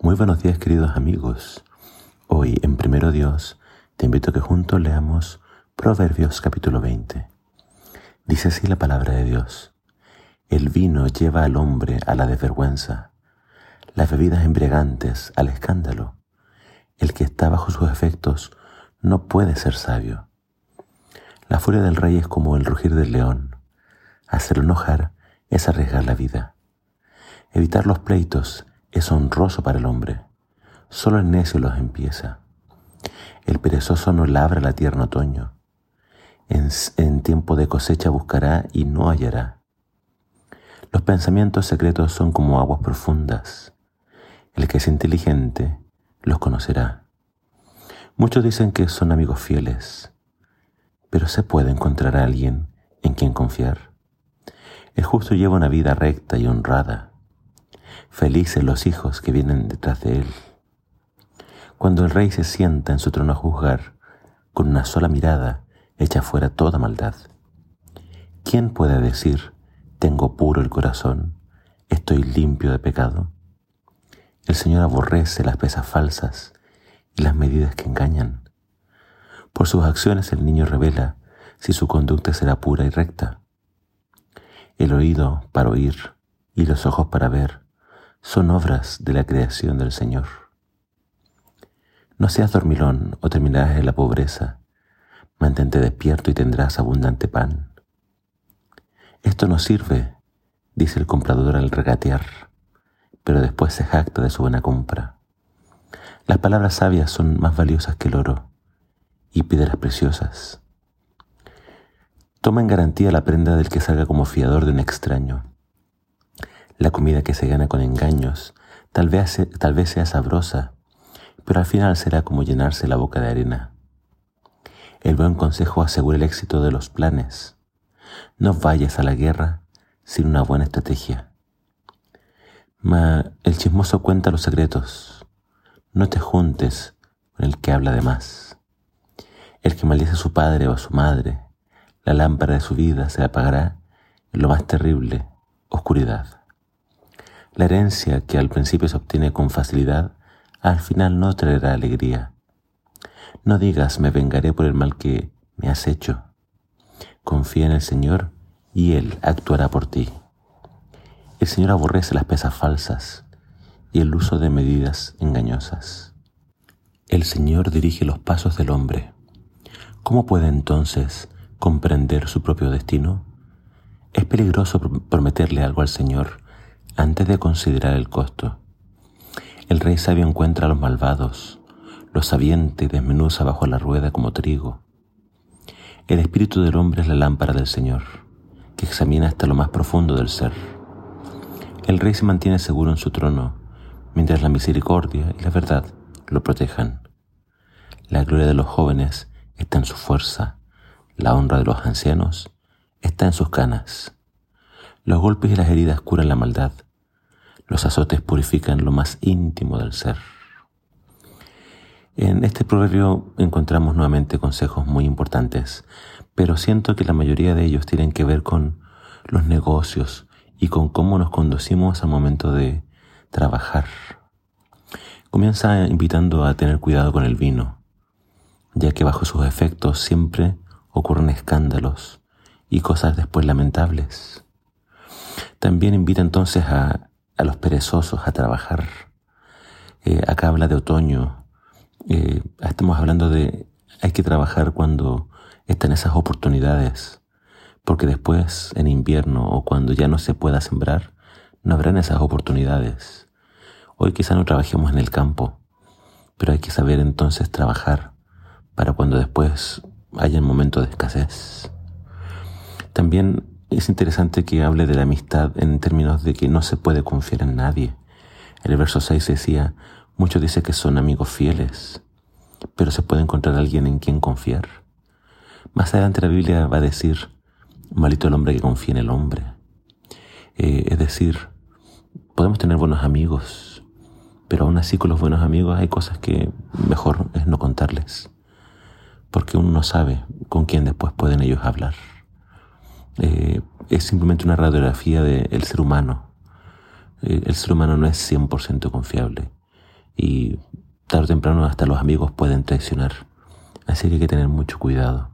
Muy buenos días queridos amigos. Hoy en Primero Dios te invito a que juntos leamos Proverbios capítulo 20. Dice así la palabra de Dios. El vino lleva al hombre a la desvergüenza, las bebidas embriagantes al escándalo. El que está bajo sus efectos no puede ser sabio. La furia del rey es como el rugir del león. Hacerlo enojar es arriesgar la vida. Evitar los pleitos es honroso para el hombre. Solo el necio los empieza. El perezoso no labra la tierra otoño. En, en, tiempo de cosecha buscará y no hallará. Los pensamientos secretos son como aguas profundas. El que es inteligente los conocerá. Muchos dicen que son amigos fieles, pero se puede encontrar a alguien en quien confiar. El justo lleva una vida recta y honrada. Felices los hijos que vienen detrás de él. Cuando el rey se sienta en su trono a juzgar, con una sola mirada echa fuera toda maldad. ¿Quién puede decir, tengo puro el corazón, estoy limpio de pecado? El Señor aborrece las pesas falsas y las medidas que engañan. Por sus acciones el niño revela si su conducta será pura y recta. El oído para oír y los ojos para ver son obras de la creación del Señor. No seas dormilón o terminarás en la pobreza. Mantente despierto y tendrás abundante pan. Esto no sirve, dice el comprador al regatear, pero después se jacta de su buena compra. Las palabras sabias son más valiosas que el oro y piedras preciosas. Toma en garantía la prenda del que salga como fiador de un extraño. La comida que se gana con engaños tal vez, tal vez sea sabrosa, pero al final será como llenarse la boca de arena. El buen consejo asegura el éxito de los planes. No vayas a la guerra sin una buena estrategia. Ma el chismoso cuenta los secretos. No te juntes con el que habla de más. El que maldice a su padre o a su madre, la lámpara de su vida se apagará en lo más terrible, oscuridad. La herencia que al principio se obtiene con facilidad, al final no traerá alegría. No digas me vengaré por el mal que me has hecho. Confía en el Señor y Él actuará por ti. El Señor aborrece las pesas falsas y el uso de medidas engañosas. El Señor dirige los pasos del hombre. ¿Cómo puede entonces comprender su propio destino? Es peligroso prometerle algo al Señor antes de considerar el costo. El rey sabio encuentra a los malvados, los avienta y desmenuza bajo la rueda como trigo. El espíritu del hombre es la lámpara del Señor, que examina hasta lo más profundo del ser. El rey se mantiene seguro en su trono, mientras la misericordia y la verdad lo protejan. La gloria de los jóvenes está en su fuerza, la honra de los ancianos está en sus canas. Los golpes y las heridas curan la maldad, los azotes purifican lo más íntimo del ser. En este proverbio encontramos nuevamente consejos muy importantes, pero siento que la mayoría de ellos tienen que ver con los negocios y con cómo nos conducimos al momento de trabajar. Comienza invitando a tener cuidado con el vino, ya que bajo sus efectos siempre ocurren escándalos y cosas después lamentables. También invita entonces a a los perezosos a trabajar. Eh, acá habla de otoño. Eh, estamos hablando de hay que trabajar cuando están esas oportunidades, porque después en invierno o cuando ya no se pueda sembrar, no habrán esas oportunidades. Hoy quizá no trabajemos en el campo, pero hay que saber entonces trabajar para cuando después haya un momento de escasez. También es interesante que hable de la amistad en términos de que no se puede confiar en nadie. En el verso 6 decía, muchos dicen que son amigos fieles, pero se puede encontrar alguien en quien confiar. Más adelante la Biblia va a decir, malito el hombre que confía en el hombre. Eh, es decir, podemos tener buenos amigos, pero aún así con los buenos amigos hay cosas que mejor es no contarles, porque uno no sabe con quién después pueden ellos hablar. Eh, es simplemente una radiografía del ser humano. Eh, el ser humano no es 100% confiable. y tarde o temprano hasta los amigos pueden traicionar. Así que hay que tener mucho cuidado.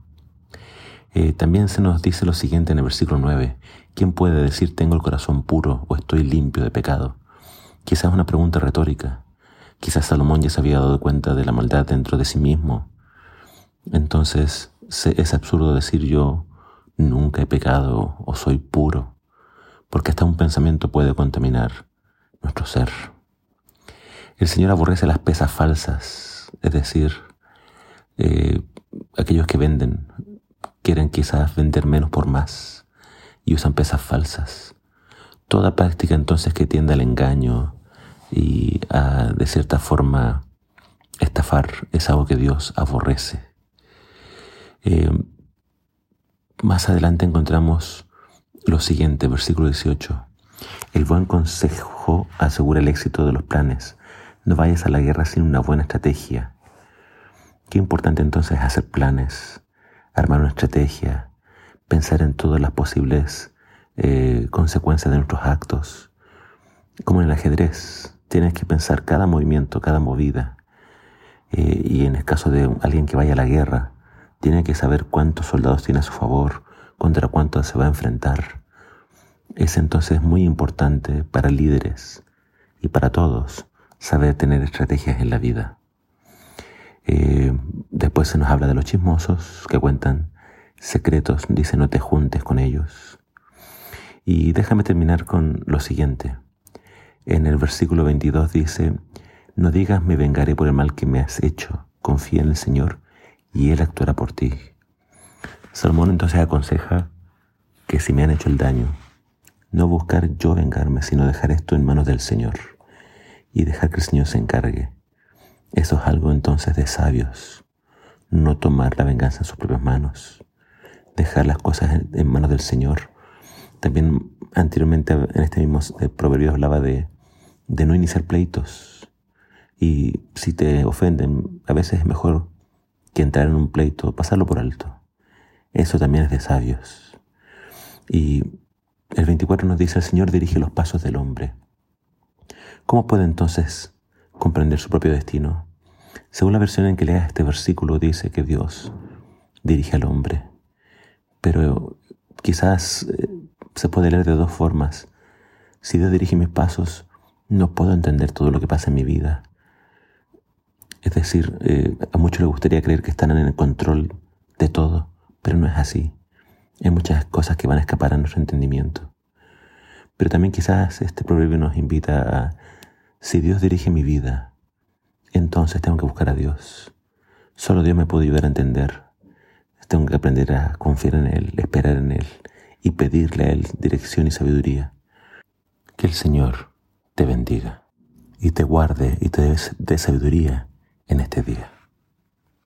Eh, también se nos dice lo siguiente en el versículo 9. ¿Quién puede decir tengo el corazón puro o estoy limpio de pecado? Quizás una pregunta retórica. Quizás Salomón ya se había dado cuenta de la maldad dentro de sí mismo. Entonces es absurdo decir yo nunca he pecado o soy puro, porque hasta un pensamiento puede contaminar nuestro ser. El Señor aborrece las pesas falsas, es decir, eh, aquellos que venden quieren quizás vender menos por más y usan pesas falsas. Toda práctica entonces que tiende al engaño y a de cierta forma estafar es algo que Dios aborrece. Eh, más adelante encontramos lo siguiente, versículo 18. El buen consejo asegura el éxito de los planes. No vayas a la guerra sin una buena estrategia. Qué importante entonces es hacer planes, armar una estrategia, pensar en todas las posibles eh, consecuencias de nuestros actos. Como en el ajedrez, tienes que pensar cada movimiento, cada movida. Eh, y en el caso de alguien que vaya a la guerra, tiene que saber cuántos soldados tiene a su favor, contra cuántos se va a enfrentar. Es entonces muy importante para líderes y para todos saber tener estrategias en la vida. Eh, después se nos habla de los chismosos que cuentan secretos, dice no te juntes con ellos. Y déjame terminar con lo siguiente. En el versículo 22 dice, no digas me vengaré por el mal que me has hecho, confía en el Señor y Él actuará por ti. Salomón entonces aconseja que si me han hecho el daño, no buscar yo vengarme, sino dejar esto en manos del Señor y dejar que el Señor se encargue. Eso es algo entonces de sabios. No tomar la venganza en sus propias manos. Dejar las cosas en manos del Señor. También anteriormente en este mismo eh, proverbio hablaba de, de no iniciar pleitos. Y si te ofenden, a veces es mejor que entrar en un pleito, pasarlo por alto. Eso también es de sabios. Y el 24 nos dice, el Señor dirige los pasos del hombre. ¿Cómo puede entonces comprender su propio destino. Según la versión en que leas este versículo dice que Dios dirige al hombre, pero quizás eh, se puede leer de dos formas. Si Dios dirige mis pasos, no puedo entender todo lo que pasa en mi vida. Es decir, eh, a muchos les gustaría creer que están en el control de todo, pero no es así. Hay muchas cosas que van a escapar a nuestro entendimiento. Pero también quizás este proverbio nos invita a si Dios dirige mi vida, entonces tengo que buscar a Dios. Solo Dios me puede ayudar a entender. Tengo que aprender a confiar en Él, esperar en Él y pedirle a Él dirección y sabiduría. Que el Señor te bendiga y te guarde y te dé sabiduría en este día.